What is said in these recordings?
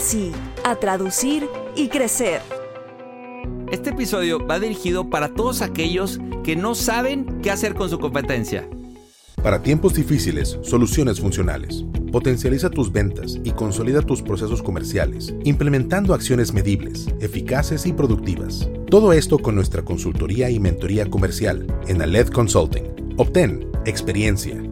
sí, a traducir y crecer. Este episodio va dirigido para todos aquellos que no saben qué hacer con su competencia. Para tiempos difíciles, soluciones funcionales. Potencializa tus ventas y consolida tus procesos comerciales, implementando acciones medibles, eficaces y productivas. Todo esto con nuestra consultoría y mentoría comercial en Aled Consulting. Obtén experiencia,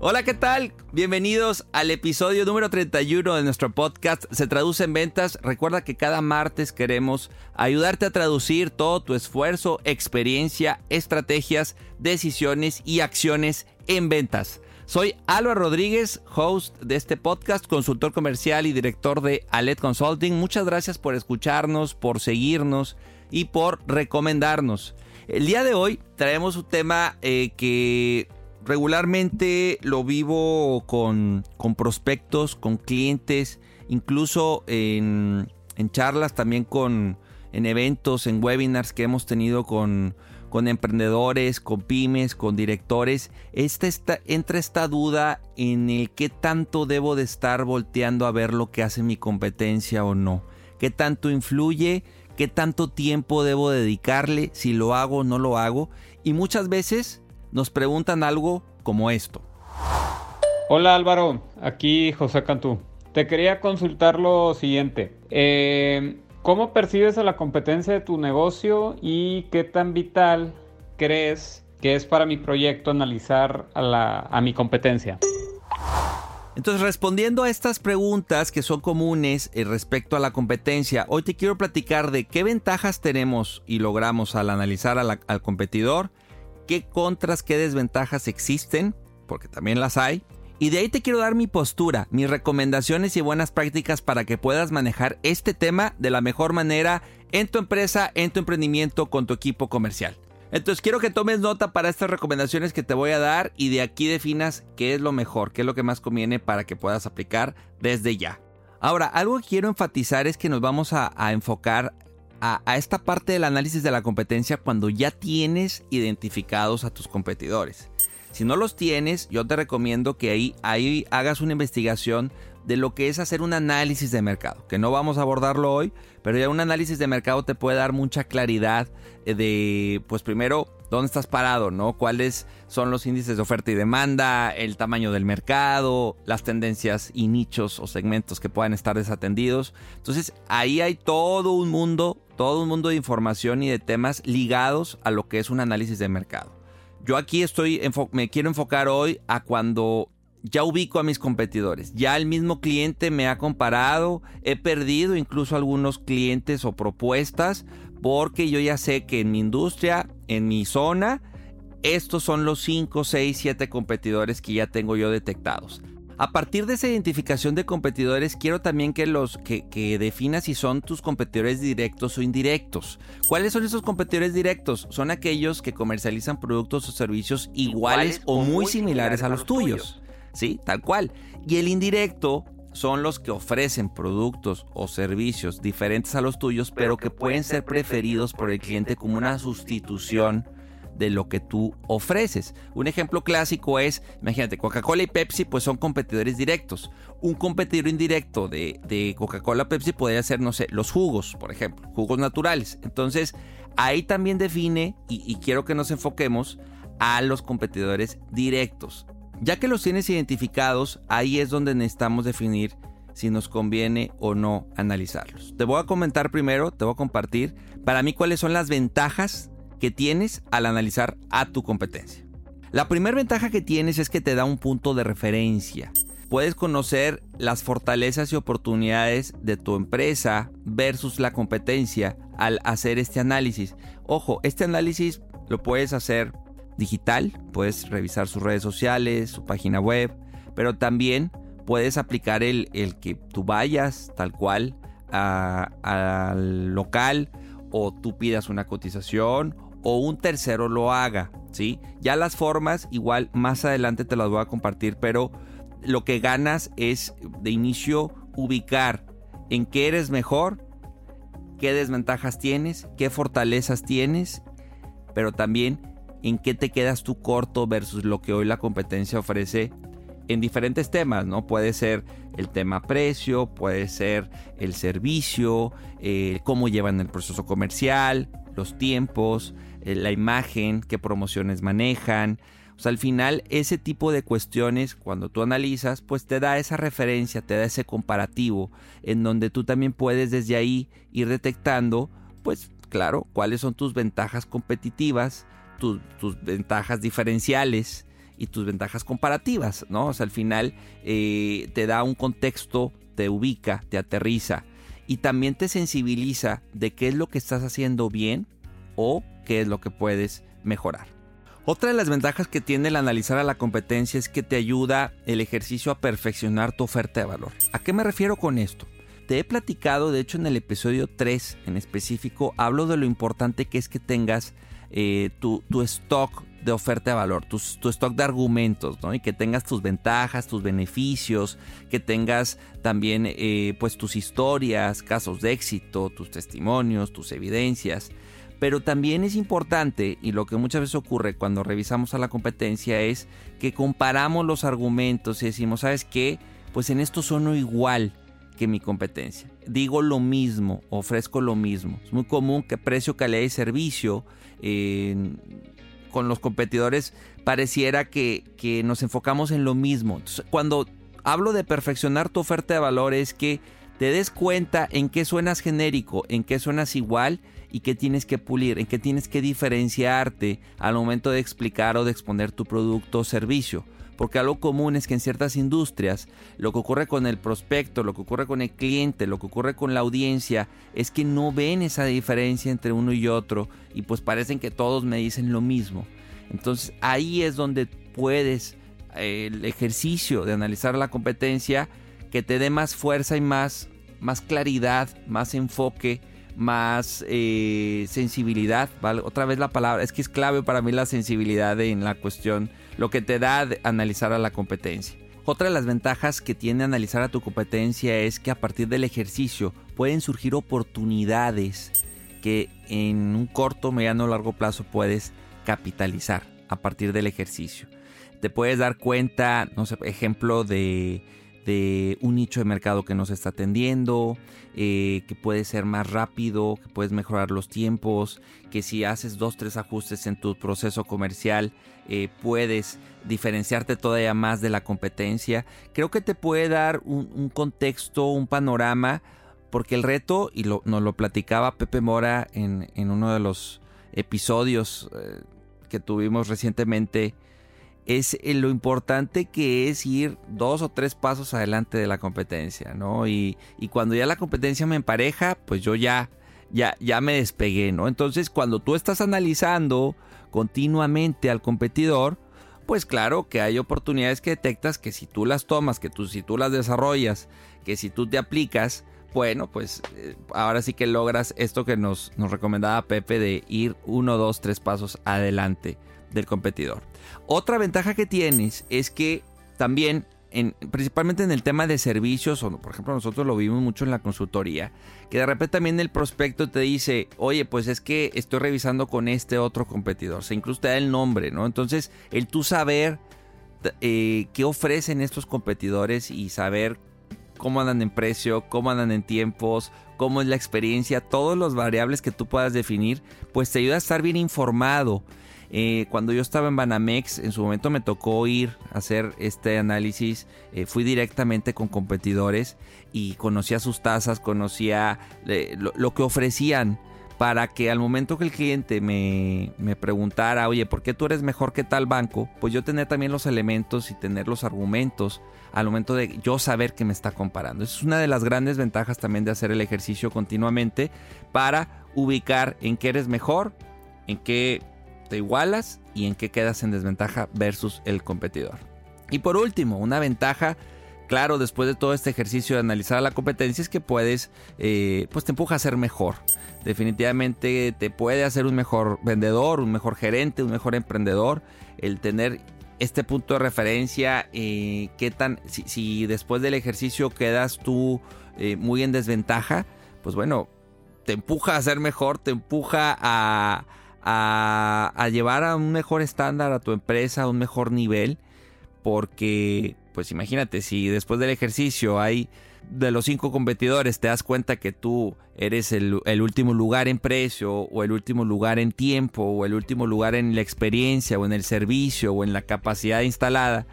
Hola, ¿qué tal? Bienvenidos al episodio número 31 de nuestro podcast Se Traduce en Ventas. Recuerda que cada martes queremos ayudarte a traducir todo tu esfuerzo, experiencia, estrategias, decisiones y acciones en ventas. Soy Álvaro Rodríguez, host de este podcast, consultor comercial y director de Alet Consulting. Muchas gracias por escucharnos, por seguirnos y por recomendarnos. El día de hoy traemos un tema eh, que regularmente lo vivo con, prospectos, con clientes, incluso en, charlas también con, en eventos, en webinars que hemos tenido con, con emprendedores, con pymes, con directores. Esta, esta, entra esta duda en el qué tanto debo de estar volteando a ver lo que hace mi competencia o no. ¿Qué tanto influye? ¿Qué tanto tiempo debo dedicarle? Si lo hago o no lo hago. Y muchas veces nos preguntan algo como esto. Hola Álvaro, aquí José Cantú. Te quería consultar lo siguiente. Eh, ¿Cómo percibes a la competencia de tu negocio y qué tan vital crees que es para mi proyecto analizar a, a mi competencia? Entonces, respondiendo a estas preguntas que son comunes eh, respecto a la competencia, hoy te quiero platicar de qué ventajas tenemos y logramos al analizar al competidor qué contras, qué desventajas existen, porque también las hay. Y de ahí te quiero dar mi postura, mis recomendaciones y buenas prácticas para que puedas manejar este tema de la mejor manera en tu empresa, en tu emprendimiento, con tu equipo comercial. Entonces quiero que tomes nota para estas recomendaciones que te voy a dar y de aquí definas qué es lo mejor, qué es lo que más conviene para que puedas aplicar desde ya. Ahora, algo que quiero enfatizar es que nos vamos a, a enfocar a, esta parte del análisis de la competencia cuando ya tienes identificados a tus competidores. Si no los tienes, yo te recomiendo que ahí, ahí hagas una investigación de lo que es hacer un análisis de mercado, que no vamos a abordarlo hoy, pero ya un análisis de mercado te puede dar mucha claridad eh, de, pues primero, dónde estás parado, ¿no? Cuáles son los índices de oferta y demanda, el tamaño del mercado, las tendencias y nichos o segmentos que puedan estar desatendidos. Entonces, ahí hay todo un mundo todo un mundo de información y de temas ligados a lo que es un análisis de mercado. Yo aquí estoy, me quiero enfocar hoy a cuando ya ubico a mis competidores. Ya el mismo cliente me ha comparado, he perdido incluso algunos clientes o propuestas porque yo ya sé que en mi industria, en mi zona, estos son los 5, 6, 7 competidores que ya tengo yo detectados. A partir de esa identificación de competidores, quiero también que los que, que, definas si son tus competidores directos o indirectos. ¿Cuáles son esos competidores directos? Son aquellos que comercializan productos o servicios iguales, o muy similares, a los, tuyos. Sí, tal cual. Y el indirecto son los que ofrecen productos o servicios diferentes a los tuyos, pero que pueden ser preferidos por el cliente como una sustitución de lo que tú ofreces. Un ejemplo clásico es, imagínate, Coca-Cola y Pepsi pues son competidores directos. Un competidor indirecto de, Coca-Cola Pepsi podría ser, no sé, los jugos, por ejemplo, jugos naturales. Entonces, ahí también define, y quiero que nos enfoquemos, a los competidores directos. Ya que los tienes identificados, ahí es donde necesitamos definir si nos conviene o no analizarlos. Te voy a comentar primero, te voy a compartir para mí cuáles son las ventajas que tienes al analizar a tu competencia. La primera ventaja que tienes es que te da un punto de referencia. Puedes conocer las fortalezas y oportunidades de tu empresa versus la competencia al hacer este análisis. Ojo, este análisis lo puedes hacer digital, puedes revisar sus redes sociales, su página web, pero también puedes aplicar el, el que tú vayas tal cual al local o tú pidas una cotización o un tercero lo haga, ¿sí? Ya las formas igual más adelante te las voy a compartir, pero lo que ganas es de inicio ubicar en qué eres mejor, qué desventajas tienes, qué fortalezas tienes, pero también en qué te quedas tú corto versus lo que hoy la competencia ofrece en diferentes temas, ¿no? Puede ser el tema precio, puede ser el servicio, eh, cómo llevan el proceso comercial, los tiempos, eh, la imagen, qué promociones manejan. O sea, al final ese tipo de cuestiones, cuando tú analizas, pues te da esa referencia, te da ese comparativo, en donde tú también puedes desde ahí ir detectando, pues claro, cuáles son tus ventajas competitivas, tus, ventajas diferenciales y tus ventajas comparativas, ¿no? O sea, al final eh, te da un contexto, te ubica, te aterriza y también te sensibiliza de qué es lo que estás haciendo bien o qué es lo que puedes mejorar. Otra de las ventajas que tiene el analizar a la competencia es que te ayuda el ejercicio a perfeccionar tu oferta de valor. ¿A qué me refiero con esto? Te he platicado, de hecho en el episodio 3 en específico, hablo de lo importante que es que tengas eh, tu, stock de oferta de valor, tu, stock de argumentos, ¿no? Y que tengas tus ventajas, tus beneficios, que tengas también eh, pues tus historias, casos de éxito, tus testimonios, tus evidencias. Pero también es importante, y lo que muchas veces ocurre cuando revisamos a la competencia es que comparamos los argumentos y decimos, ¿sabes qué? Pues en esto sono igual que mi competencia. Digo lo mismo, ofrezco lo mismo. Es muy común que precio, calidad y servicio con los competidores pareciera que, que, nos enfocamos en lo mismo. cuando hablo de perfeccionar tu oferta de valor es que te des cuenta en qué suenas genérico, en qué suenas igual y qué tienes que pulir, en qué tienes que diferenciarte al momento de explicar o de exponer tu producto o servicio porque algo común es que en ciertas industrias lo que ocurre con el prospecto, lo que ocurre con el cliente, lo que ocurre con la audiencia es que no ven esa diferencia entre uno y otro y pues parecen que todos me dicen lo mismo. Entonces ahí es donde puedes el ejercicio de analizar la competencia que te dé más fuerza y más, más claridad, más enfoque, más eh, sensibilidad. Otra vez la palabra, es que es clave para mí la sensibilidad en la cuestión lo que te da analizar a la competencia. Otra de las ventajas que tiene analizar a tu competencia es que a partir del ejercicio pueden surgir oportunidades que en un corto, mediano o largo plazo puedes capitalizar a partir del ejercicio. Te puedes dar cuenta, no sé, ejemplo de de un nicho de mercado que no se está atendiendo, eh, que puede ser más rápido, que puedes mejorar los tiempos, que si haces dos, tres ajustes en tu proceso comercial, eh, puedes diferenciarte todavía más de la competencia. Creo que te puede dar un, contexto, un panorama, porque el reto, y nos lo platicaba Pepe Mora en, uno de los episodios eh, que tuvimos recientemente, es eh, lo importante que es ir dos o tres pasos adelante de la competencia, ¿no? Y, cuando ya la competencia me empareja, pues yo ya, ya, ya me despegué, ¿no? Entonces, cuando tú estás analizando continuamente al competidor, pues claro que hay oportunidades que detectas que si tú las tomas, que tú, si tú las desarrollas, que si tú te aplicas, bueno, pues eh, ahora sí que logras esto que nos, nos recomendaba Pepe de ir uno, dos, tres pasos adelante del competidor. Otra ventaja que tienes es que también en, principalmente en el tema de servicios, o por ejemplo nosotros lo vimos mucho en la consultoría, que de repente también el prospecto te dice, oye, pues es que estoy revisando con este otro competidor, se incluso te da el nombre, ¿no? Entonces, el tú saber eh, qué ofrecen estos competidores y saber cómo andan en precio, cómo andan en tiempos, cómo es la experiencia, todos los variables que tú puedas definir, pues te ayuda a estar bien informado eh, cuando yo estaba en Banamex, en su momento me tocó ir a hacer este análisis. Eh, fui directamente con competidores y conocía sus tasas, conocía eh, lo, que ofrecían para que al momento que el cliente me, me, preguntara, oye, ¿por qué tú eres mejor que tal banco? Pues yo tener también los elementos y tener los argumentos al momento de yo saber que me está comparando. Esa es una de las grandes ventajas también de hacer el ejercicio continuamente para ubicar en qué eres mejor, en qué te igualas y en qué quedas en desventaja versus el competidor. Y por último, una ventaja, claro, después de todo este ejercicio de analizar la competencia es que puedes, eh, pues te empuja a ser mejor. Definitivamente te puede hacer un mejor vendedor, un mejor gerente, un mejor emprendedor, el tener este punto de referencia, eh, qué tan, si, después del ejercicio quedas tú eh, muy en desventaja, pues bueno, te empuja a ser mejor, te empuja a, a, llevar a un mejor estándar a tu empresa, a un mejor nivel, porque pues imagínate, si después del ejercicio hay de los cinco competidores te das cuenta que tú eres el, el, último lugar en precio o el último lugar en tiempo o el último lugar en la experiencia o en el servicio o en la capacidad instalada,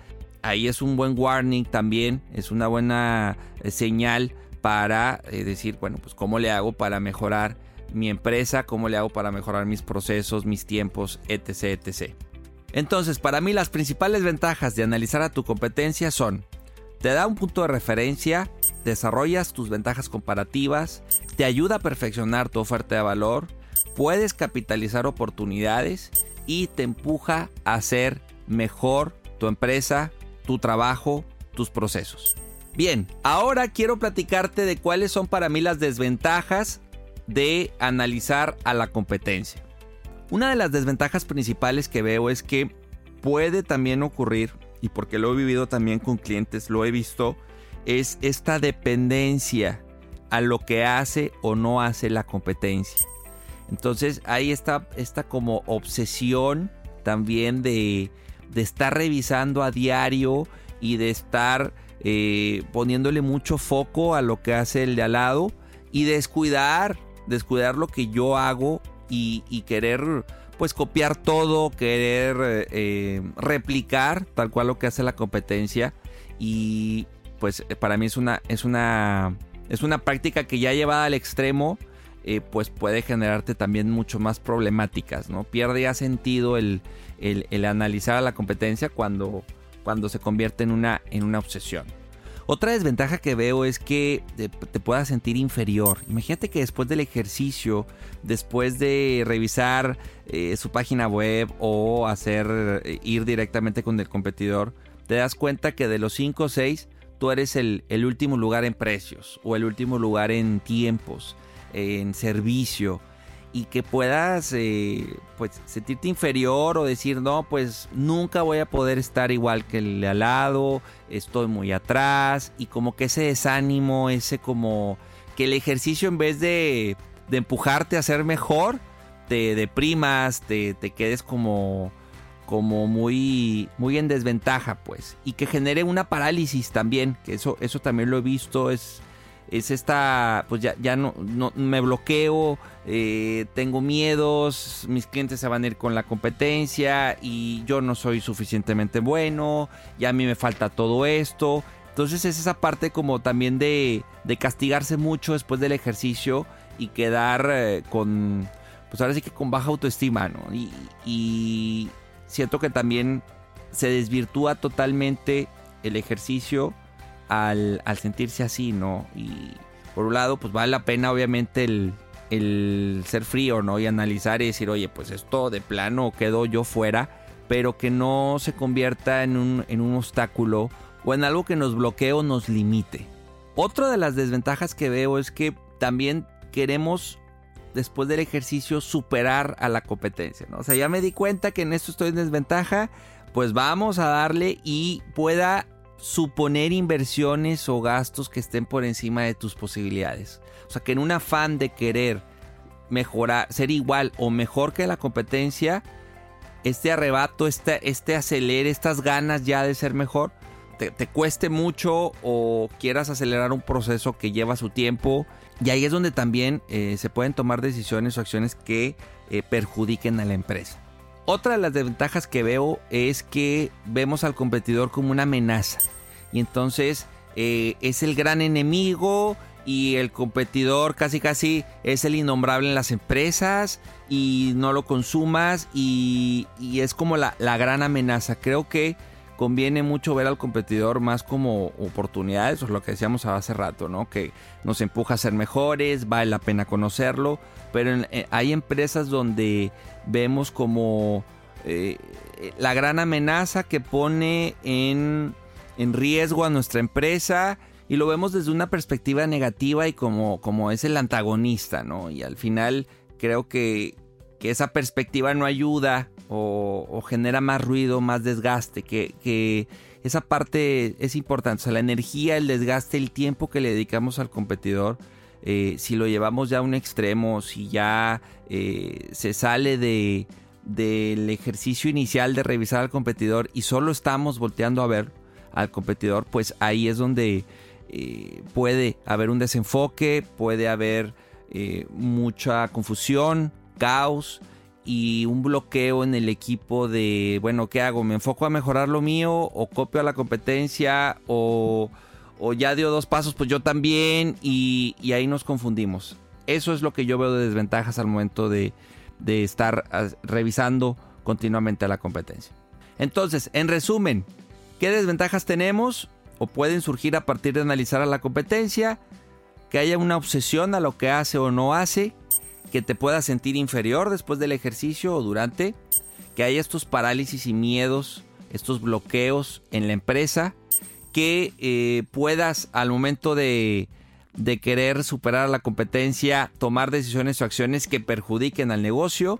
ahí es un buen warning también, es una buena eh, señal para eh, decir, bueno, pues cómo le hago para mejorar mi empresa, cómo le hago para mejorar mis procesos, mis tiempos, etc, etc. Entonces, para mí las principales ventajas de analizar a tu competencia son, te da un punto de referencia, desarrollas tus ventajas comparativas, te ayuda a perfeccionar tu oferta de valor, puedes capitalizar oportunidades y te empuja a hacer mejor tu empresa, tu trabajo, tus procesos. Bien, ahora quiero platicarte de cuáles son para mí las desventajas de analizar a la competencia. Una de las desventajas principales que veo es que puede también ocurrir, y porque lo he vivido también con clientes, lo he visto, es esta dependencia a lo que hace o no hace la competencia. Entonces ahí está esta como obsesión también de, estar revisando a diario y de estar eh, poniéndole mucho foco a lo que hace el de al lado y descuidar descuidar lo que yo hago y, querer pues copiar todo, querer eh, replicar tal cual lo que hace la competencia y pues para mí es una es una es una práctica que ya llevada al extremo eh, pues puede generarte también mucho más problemáticas, ¿no? Pierde ya sentido el, el, analizar a la competencia cuando, cuando se convierte en una, en una obsesión. Otra desventaja que veo es que te, puedas sentir inferior. Imagínate que después del ejercicio, después de revisar eh, su página web o hacer eh, ir directamente con el competidor, te das cuenta que de los 5 o 6 tú eres el último lugar en precios o el último lugar en tiempos, en servicio y que puedas eh, pues sentirte inferior o decir no pues nunca voy a poder estar igual que el de al lado estoy muy atrás y como que ese desánimo ese como que el ejercicio en vez de, de empujarte a ser mejor te deprimas te, te quedes como como muy muy en desventaja pues y que genere una parálisis también que eso eso también lo he visto es es esta, pues ya, ya no, no me bloqueo, eh, tengo miedos, mis clientes se van a ir con la competencia y yo no soy suficientemente bueno, y a mí me falta todo esto. Entonces es esa parte como también de, de castigarse mucho después del ejercicio y quedar eh, con, pues ahora sí que con baja autoestima, ¿no? Y, y siento que también se desvirtúa totalmente el ejercicio al, sentirse así, ¿no? Y por un lado, pues vale la pena obviamente el, el ser frío, ¿no? Y analizar y decir, oye, pues esto de plano quedó yo fuera, pero que no se convierta en un, en un obstáculo o en algo que nos bloquee o nos limite. Otra de las desventajas que veo es que también queremos después del ejercicio superar a la competencia, ¿no? O sea, ya me di cuenta que en esto estoy en desventaja, pues vamos a darle y pueda suponer inversiones o gastos que estén por encima de tus posibilidades. O sea, que en un afán de querer mejorar, ser igual o mejor que la competencia, este arrebato, este, este acelere, estas ganas ya de ser mejor, te, cueste mucho o quieras acelerar un proceso que lleva su tiempo. Y ahí es donde también eh, se pueden tomar decisiones o acciones que eh, perjudiquen a la empresa. Otra de las desventajas que veo es que vemos al competidor como una amenaza. Y entonces eh, es el gran enemigo y el competidor casi casi es el innombrable en las empresas y no lo consumas y, es como la, la, gran amenaza. Creo que conviene mucho ver al competidor más como oportunidades, o lo que decíamos hace rato, ¿no? Que nos empuja a ser mejores, vale la pena conocerlo, pero eh, hay empresas donde vemos como eh, la gran amenaza que pone en, riesgo a nuestra empresa y lo vemos desde una perspectiva negativa y como, como es el antagonista, ¿no? Y al final creo que, esa perspectiva no ayuda o, genera más ruido, más desgaste, que, esa parte es importante, o sea, la energía, el desgaste, el tiempo que le dedicamos al competidor, eh, si lo llevamos ya a un extremo, si ya eh, se sale de, del ejercicio inicial de revisar al competidor y solo estamos volteando a ver al competidor, pues ahí es donde eh, puede haber un desenfoque, puede haber eh, mucha confusión, caos y un bloqueo en el equipo de, bueno, ¿qué hago? ¿Me enfoco a mejorar lo mío o copio a la competencia o, ya dio dos pasos, pues yo también y ahí nos confundimos. Eso es lo que yo veo de desventajas al momento de, de estar ah, revisando continuamente la competencia. Entonces, en resumen, ¿qué desventajas tenemos o pueden surgir a partir de analizar a la competencia? Que haya una obsesión a lo que hace o no hace, que te puedas sentir inferior después del ejercicio o durante, que haya estos parálisis y miedos, estos bloqueos en la empresa, que eh, puedas al momento de de querer superar a la competencia, tomar decisiones o acciones que perjudiquen al negocio,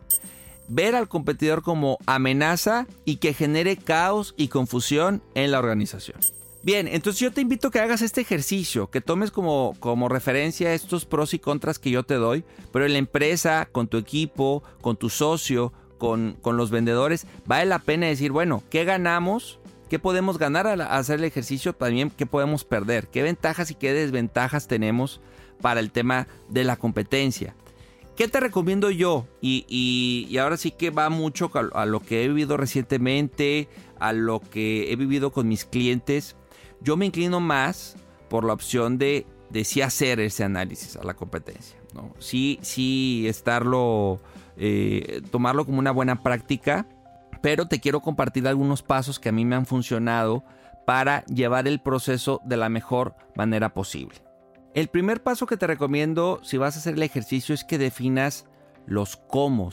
ver al competidor como amenaza y que genere caos y confusión en la organización. Bien, entonces yo te invito a que hagas este ejercicio, que tomes como, como referencia estos pros y contras que yo te doy, pero en la empresa, con tu equipo, con tu socio, con, con los vendedores, vale la pena decir, bueno, ¿qué ganamos? ¿Qué podemos ganar al hacer el ejercicio? También, ¿qué podemos perder? ¿Qué ventajas y qué desventajas tenemos para el tema de la competencia? ¿Qué te recomiendo yo? Y, ahora sí que va mucho a, lo que he vivido recientemente, a lo que he vivido con mis clientes. Yo me inclino más por la opción de, de sí hacer ese análisis a la competencia. ¿no? Sí, sí estarlo, eh, tomarlo como una buena práctica pero te quiero compartir algunos pasos que a mí me han funcionado para llevar el proceso de la mejor manera posible. El primer paso que te recomiendo si vas a hacer el ejercicio es que definas los cómo.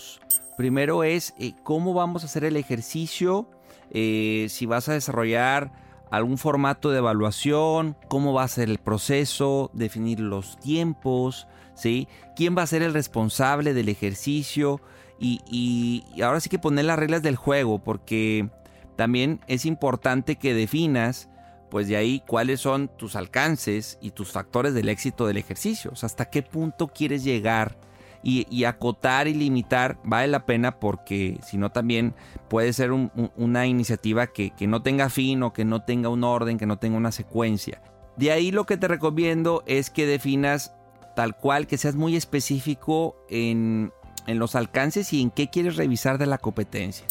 Primero es eh, cómo vamos a hacer el ejercicio, eh, si vas a desarrollar algún formato de evaluación, cómo va a ser el proceso, definir los tiempos, ¿sí? quién va a ser el responsable del ejercicio, y, ahora sí que poner las reglas del juego, porque también es importante que definas, pues de ahí, cuáles son tus alcances y tus factores del éxito del ejercicio. O sea, hasta qué punto quieres llegar y, acotar y limitar vale la pena porque si no también puede ser una iniciativa que, no tenga fin o que no tenga un orden, que no tenga una secuencia. De ahí lo que te recomiendo es que definas tal cual, que seas muy específico en los alcances y en qué quieres revisar de la competencia.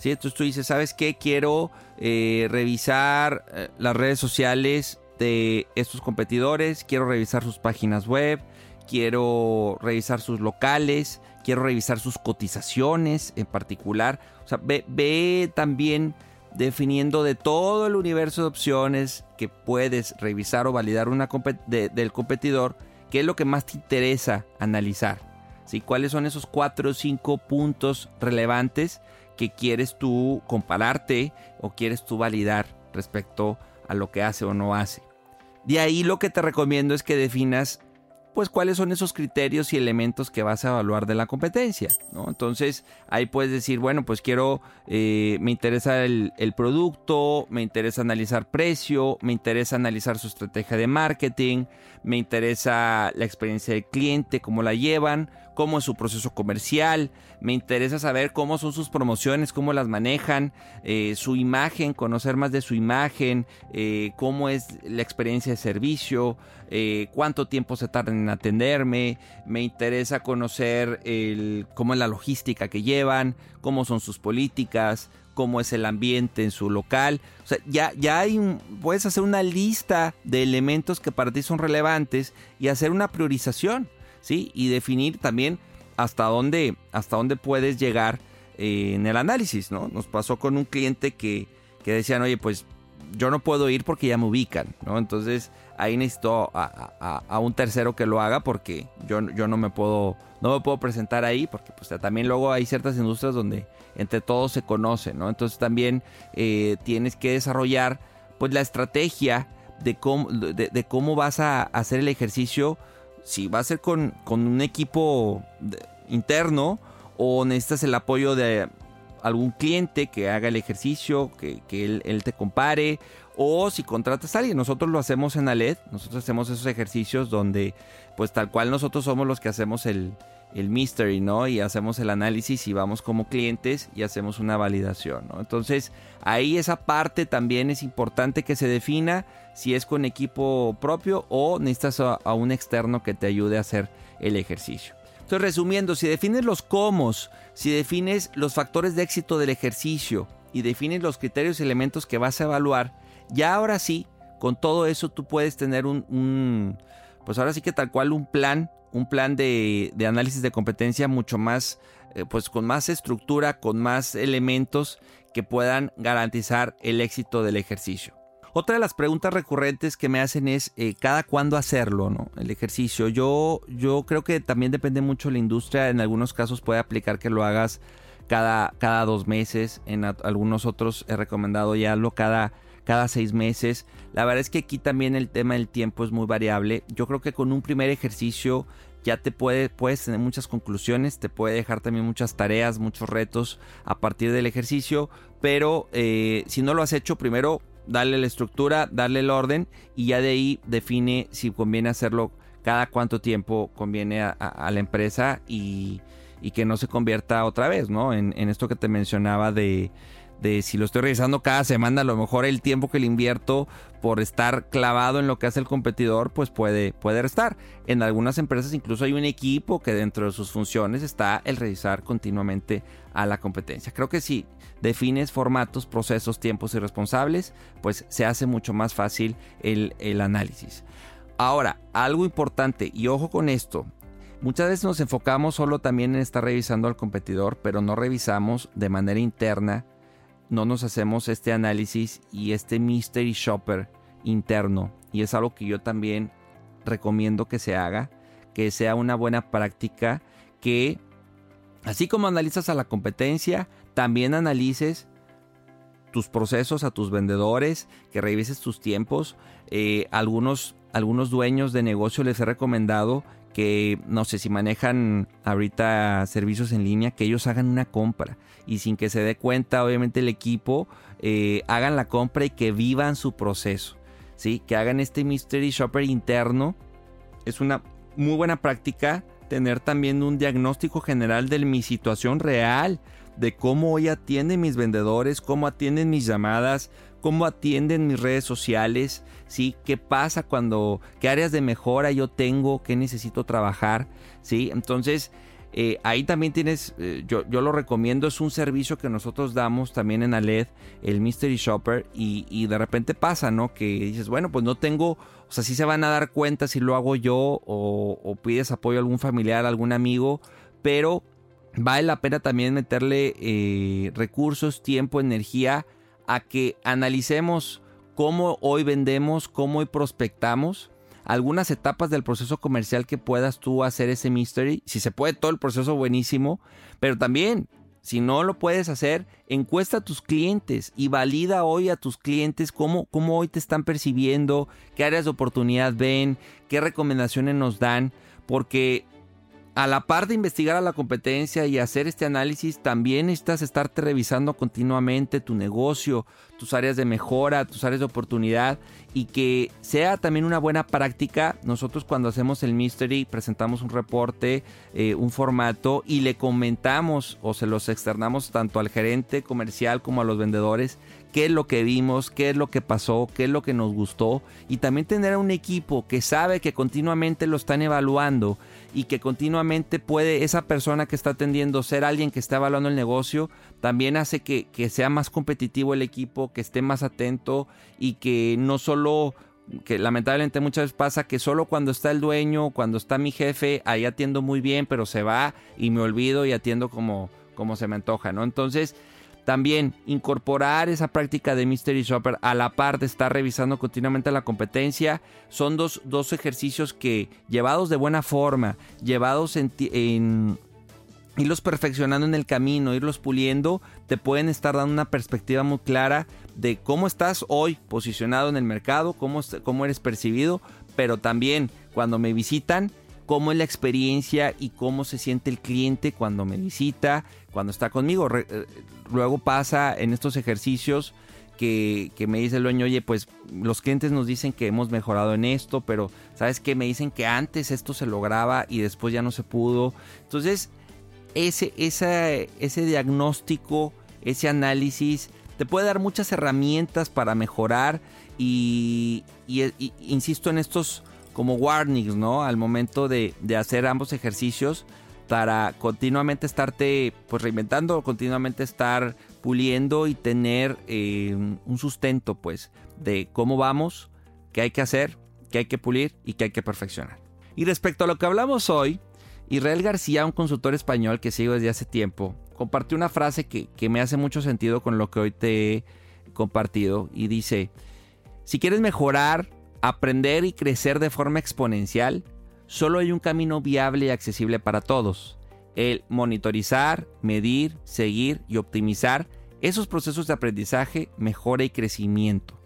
¿Sí? Entonces tú dices, ¿sabes qué? Quiero eh, revisar eh, las redes sociales de estos competidores, quiero revisar sus páginas web, quiero revisar sus locales, quiero revisar sus cotizaciones en particular. O sea, ve, también definiendo de todo el universo de opciones que puedes revisar o validar una del competidor, qué es lo que más te interesa analizar. ¿Cuáles son esos cuatro o cinco puntos relevantes que quieres tú compararte o quieres tú validar respecto a lo que hace o no hace? De ahí lo que te recomiendo es que definas pues cuáles son esos criterios y elementos que vas a evaluar de la competencia, ¿no? Entonces ahí puedes decir, bueno, pues quiero, eh, me interesa el, el, producto, me interesa analizar precio, me interesa analizar su estrategia de marketing, me interesa la experiencia del cliente, cómo la llevan, cómo es su proceso comercial, me interesa saber cómo son sus promociones, cómo las manejan, eh, su imagen, conocer más de su imagen, eh, cómo es la experiencia de servicio, eh, cuánto tiempo se tardan en atenderme, me interesa conocer el, cómo es la logística que llevan, cómo son sus políticas, cómo es el ambiente en su local. O sea, ya, ya hay puedes hacer una lista de elementos que para ti son relevantes y hacer una priorización. ¿sí? Y definir también hasta dónde, hasta dónde puedes llegar eh, en el análisis, ¿no? Nos pasó con un cliente que, que decían, oye, pues yo no puedo ir porque ya me ubican, ¿no? Entonces ahí necesito a, un tercero que lo haga porque yo, yo, no me puedo no me puedo presentar ahí porque pues también luego hay ciertas industrias donde entre todos se conocen, ¿no? Entonces también eh, tienes que desarrollar pues la estrategia de cómo, de cómo vas a hacer el ejercicio si va a ser con, un equipo interno o necesitas el apoyo de algún cliente que haga el ejercicio, que, él, te compare, o si contratas a alguien, nosotros lo hacemos en Aled, nosotros hacemos esos ejercicios donde pues tal cual nosotros somos los que hacemos el, el mystery, ¿no? Y hacemos el análisis y vamos como clientes y hacemos una validación, ¿no? Entonces, ahí esa parte también es importante que se defina si es con equipo propio o necesitas a, un externo que te ayude a hacer el ejercicio. Entonces, resumiendo, si defines los cómo, si defines los factores de éxito del ejercicio y defines los criterios y elementos que vas a evaluar, ya ahora sí, con todo eso tú puedes tener un, un pues ahora sí que tal cual un plan un plan de, análisis de competencia mucho más, eh, pues con más estructura, con más elementos que puedan garantizar el éxito del ejercicio. Otra de las preguntas recurrentes que me hacen es eh, cada cuándo hacerlo, ¿no? El ejercicio. Yo, yo creo que también depende mucho de la industria. En algunos casos puede aplicar que lo hagas cada, cada dos meses. En algunos otros he recomendado ya lo cada cada seis meses. La verdad es que aquí también el tema del tiempo es muy variable. Yo creo que con un primer ejercicio ya te puede, puedes tener muchas conclusiones, te puede dejar también muchas tareas, muchos retos a partir del ejercicio, pero eh, si no lo has hecho, primero dale la estructura, darle el orden y ya de ahí define si conviene hacerlo cada cuánto tiempo conviene a, la empresa y, que no se convierta otra vez, ¿no? en esto que te mencionaba de de si lo estoy revisando cada semana, a lo mejor el tiempo que le invierto por estar clavado en lo que hace el competidor, pues puede, puede restar. En algunas empresas incluso hay un equipo que dentro de sus funciones está el revisar continuamente a la competencia. Creo que si defines formatos, procesos, tiempos y responsables, pues se hace mucho más fácil el, el análisis. Ahora, algo importante, y ojo con esto, Muchas veces nos enfocamos solo también en estar revisando al competidor, pero no revisamos de manera interna no nos hacemos este análisis y este mystery shopper interno. Y es algo que yo también recomiendo que se haga, que sea una buena práctica, que así como analizas a la competencia, también analices tus procesos a tus vendedores, que revises tus tiempos. Eh, algunos, algunos dueños de negocio les he recomendado que no sé si manejan ahorita servicios en línea, que ellos hagan una compra y sin que se dé cuenta, obviamente el equipo, eh, hagan la compra y que vivan su proceso, ¿sí? Que hagan este mystery shopper interno. Es una muy buena práctica tener también un diagnóstico general de mi situación real, de cómo hoy atienden mis vendedores, cómo atienden mis llamadas, cómo atienden mis redes sociales, ¿sí? ¿Qué pasa cuando, qué áreas de mejora yo tengo, qué necesito trabajar, ¿sí? Entonces, eh, ahí también tienes, eh, yo, yo, lo recomiendo, es un servicio que nosotros damos también en Aled, el Mystery Shopper, y, de repente pasa, ¿no? Que dices, bueno, pues no tengo, o sea, sí se van a dar cuenta si lo hago yo o, pides apoyo a algún familiar, algún amigo, pero vale la pena también meterle eh, recursos, tiempo, energía a que analicemos cómo hoy vendemos, cómo hoy prospectamos, algunas etapas del proceso comercial que puedas tú hacer ese mystery. Si se puede todo el proceso buenísimo, pero también Si no lo puedes hacer, encuesta a tus clientes y valida hoy a tus clientes cómo, cómo hoy te están percibiendo, qué áreas de oportunidad ven, qué recomendaciones nos dan, porque a la par de investigar a la competencia y hacer este análisis, también necesitas estarte revisando continuamente tu negocio, tus áreas de mejora, tus áreas de oportunidad y que sea también una buena práctica. Nosotros cuando hacemos el mystery presentamos un reporte, eh, un formato y le comentamos o se los externamos tanto al gerente comercial como a los vendedores qué es lo que vimos, qué es lo que pasó, qué es lo que nos gustó y también tener un equipo que sabe que continuamente lo están evaluando y que continuamente puede esa persona que está atendiendo ser alguien que está evaluando el negocio, también hace que, que sea más competitivo el equipo, que esté más atento y que no solo que lamentablemente muchas veces pasa que solo cuando está el dueño, cuando está mi jefe, ahí atiendo muy bien, pero se va y me olvido y atiendo como, como se me antoja, ¿no? Entonces, también incorporar esa práctica de Mystery Shopper a la par de estar revisando continuamente la competencia son dos, ejercicios que llevados de buena forma, llevados en, en irlos perfeccionando en el camino, irlos puliendo, te pueden estar dando una perspectiva muy clara de cómo estás hoy posicionado en el mercado, cómo, cómo eres percibido, pero también cuando me visitan, cómo es la experiencia y cómo se siente el cliente cuando me visita, cuando está conmigo. Eh, luego pasa en estos ejercicios que, me dice el dueño, oye, pues los clientes nos dicen que hemos mejorado en esto, pero ¿sabes qué? Me dicen que antes esto se lograba y después ya no se pudo. Entonces, ese, ese diagnóstico, ese análisis, te puede dar muchas herramientas para mejorar y insisto en estos como warnings, ¿no? Al momento de, hacer ambos ejercicios para continuamente estarte pues reinventando, continuamente estar puliendo y tener eh, un sustento pues de cómo vamos, qué hay que hacer, qué hay que pulir y qué hay que perfeccionar. Y respecto a lo que hablamos hoy, Israel García, un consultor español que sigo desde hace tiempo, compartió una frase que, que me hace mucho sentido con lo que hoy te he compartido y dice, si quieres mejorar aprender y crecer de forma exponencial, solo hay un camino viable y accesible para todos. El monitorizar, medir, seguir y optimizar esos procesos de aprendizaje, mejora y crecimiento.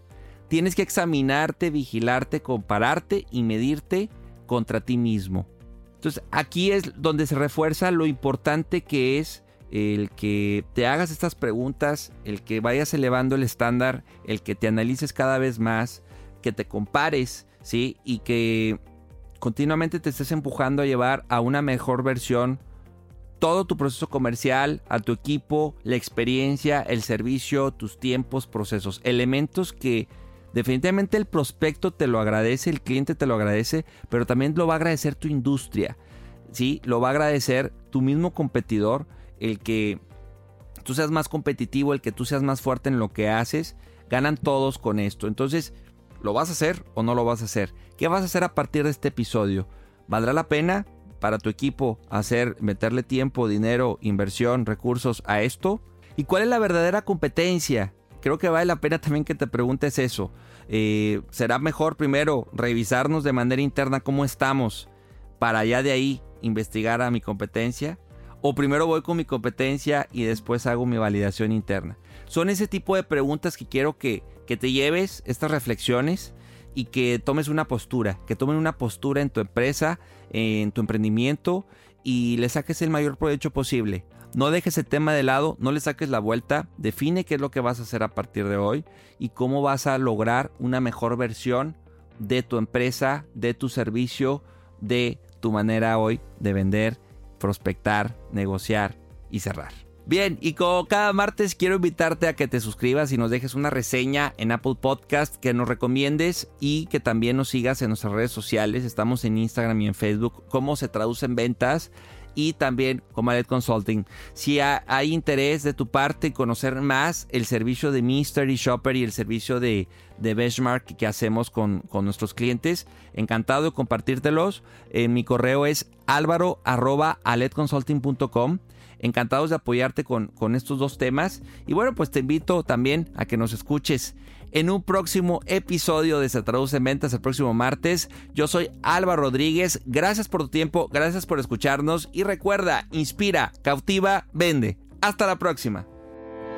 Tienes que examinarte, vigilarte, compararte y medirte contra ti mismo. Entonces aquí es donde se refuerza lo importante que es el que te hagas estas preguntas, el que vayas elevando el estándar, el que te analices cada vez más, que te compares, ¿sí? Y que continuamente te estés empujando a llevar a una mejor versión todo tu proceso comercial, a tu equipo, la experiencia, el servicio, tus tiempos, procesos, elementos que definitivamente el prospecto te lo agradece, el cliente te lo agradece, pero también lo va a agradecer tu industria, ¿sí? Lo va a agradecer tu mismo competidor, el que tú seas más competitivo, el que tú seas más fuerte en lo que haces, ganan todos con esto. Entonces, ¿Lo vas a hacer o no lo vas a hacer? ¿Qué vas a hacer a partir de este episodio? ¿Valdrá la pena para tu equipo hacer, meterle tiempo, dinero, inversión, recursos a esto? ¿Y cuál es la verdadera competencia? Creo que vale la pena también que te preguntes eso. Eh, ¿Será mejor primero revisarnos de manera interna cómo estamos para ya de ahí investigar a mi competencia? ¿O primero voy con mi competencia y después hago mi validación interna? Son ese tipo de preguntas que quiero que, que te lleves estas reflexiones y que tomes una postura, que tomen una postura en tu empresa, en tu emprendimiento y le saques el mayor provecho posible. No dejes el tema de lado, no le saques la vuelta, define qué es lo que vas a hacer a partir de hoy y cómo vas a lograr una mejor versión de tu empresa, de tu servicio, de tu manera hoy de vender, prospectar, negociar y cerrar. Bien, y como cada martes quiero invitarte a que te suscribas y nos dejes una reseña en Apple Podcast, que nos recomiendes y que también nos sigas en nuestras redes sociales. Estamos en Instagram y en Facebook, cómo se traducen ventas y también como Alet Consulting. Si hay interés de tu parte en conocer más el servicio de Mystery Shopper y el servicio de, Benchmark que hacemos con, con, nuestros clientes, encantado de compartírtelos. En mi correo es álvaro.aletconsulting.com encantados de apoyarte con, con estos dos temas. Y bueno, pues te invito también a que nos escuches en un próximo episodio de Se Traduce en Ventas el próximo martes. Yo soy Álvaro Rodríguez. Gracias por tu tiempo, gracias por escucharnos y recuerda, inspira, cautiva, vende. Hasta la próxima.